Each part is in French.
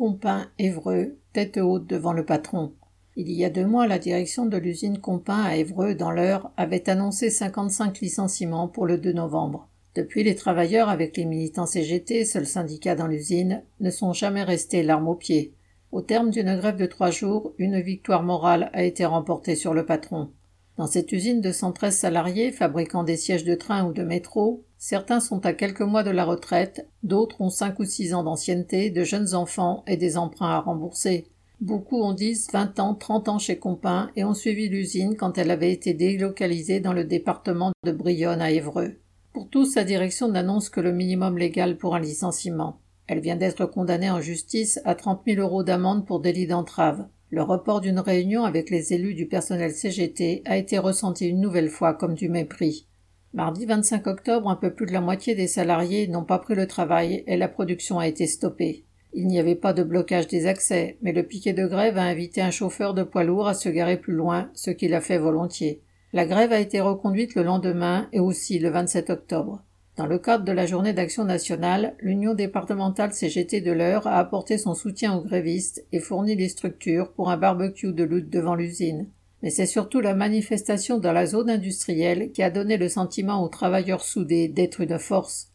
Compin, Évreux, tête haute devant le patron. Il y a deux mois, la direction de l'usine Compin à Évreux, dans l'heure, avait annoncé 55 licenciements pour le 2 novembre. Depuis, les travailleurs, avec les militants CGT, seul syndicat dans l'usine, ne sont jamais restés l'arme au pied. Au terme d'une grève de trois jours, une victoire morale a été remportée sur le patron. Dans cette usine de 113 salariés, fabriquant des sièges de train ou de métro, certains sont à quelques mois de la retraite, d'autres ont cinq ou six ans d'ancienneté, de jeunes enfants et des emprunts à rembourser. Beaucoup ont 10, 20 ans, 30 ans chez Compin et ont suivi l'usine quand elle avait été délocalisée dans le département de Brionne à Évreux. Pour tous, sa direction n'annonce que le minimum légal pour un licenciement. Elle vient d'être condamnée en justice à 30 000 euros d'amende pour délit d'entrave. Le report d'une réunion avec les élus du personnel CGT a été ressenti une nouvelle fois comme du mépris. Mardi 25 octobre, un peu plus de la moitié des salariés n'ont pas pris le travail et la production a été stoppée. Il n'y avait pas de blocage des accès, mais le piquet de grève a invité un chauffeur de poids lourd à se garer plus loin, ce qu'il a fait volontiers. La grève a été reconduite le lendemain et aussi le 27 octobre. Dans le cadre de la journée d'action nationale, l'Union départementale CGT de l'Eure a apporté son soutien aux grévistes et fourni les structures pour un barbecue de lutte devant l'usine. Mais c'est surtout la manifestation dans la zone industrielle qui a donné le sentiment aux travailleurs soudés d'être une force.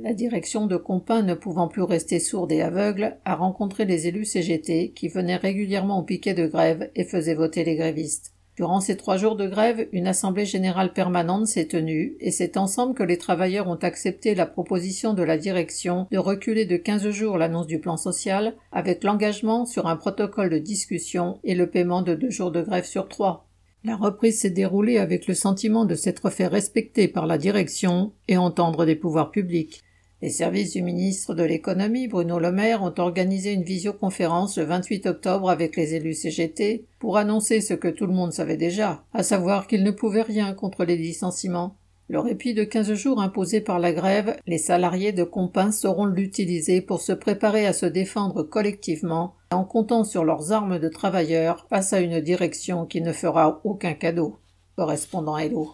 La direction de Compin, ne pouvant plus rester sourde et aveugle, a rencontré les élus CGT qui venaient régulièrement au piquet de grève et faisaient voter les grévistes. Durant ces trois jours de grève, une assemblée générale permanente s'est tenue et c'est ensemble que les travailleurs ont accepté la proposition de la direction de reculer de 15 jours l'annonce du plan social avec l'engagement sur un protocole de discussion et le paiement de deux jours de grève sur trois. La reprise s'est déroulée avec le sentiment de s'être fait respecter par la direction et entendre des pouvoirs publics. Les services du ministre de l'économie, Bruno Le Maire, ont organisé une visioconférence le 28 octobre avec les élus CGT pour annoncer ce que tout le monde savait déjà, à savoir qu'ils ne pouvaient rien contre les licenciements. Le répit de 15 jours imposé par la grève, les salariés de Compin sauront l'utiliser pour se préparer à se défendre collectivement en comptant sur leurs armes de travailleurs face à une direction qui ne fera aucun cadeau. Correspondant Hello.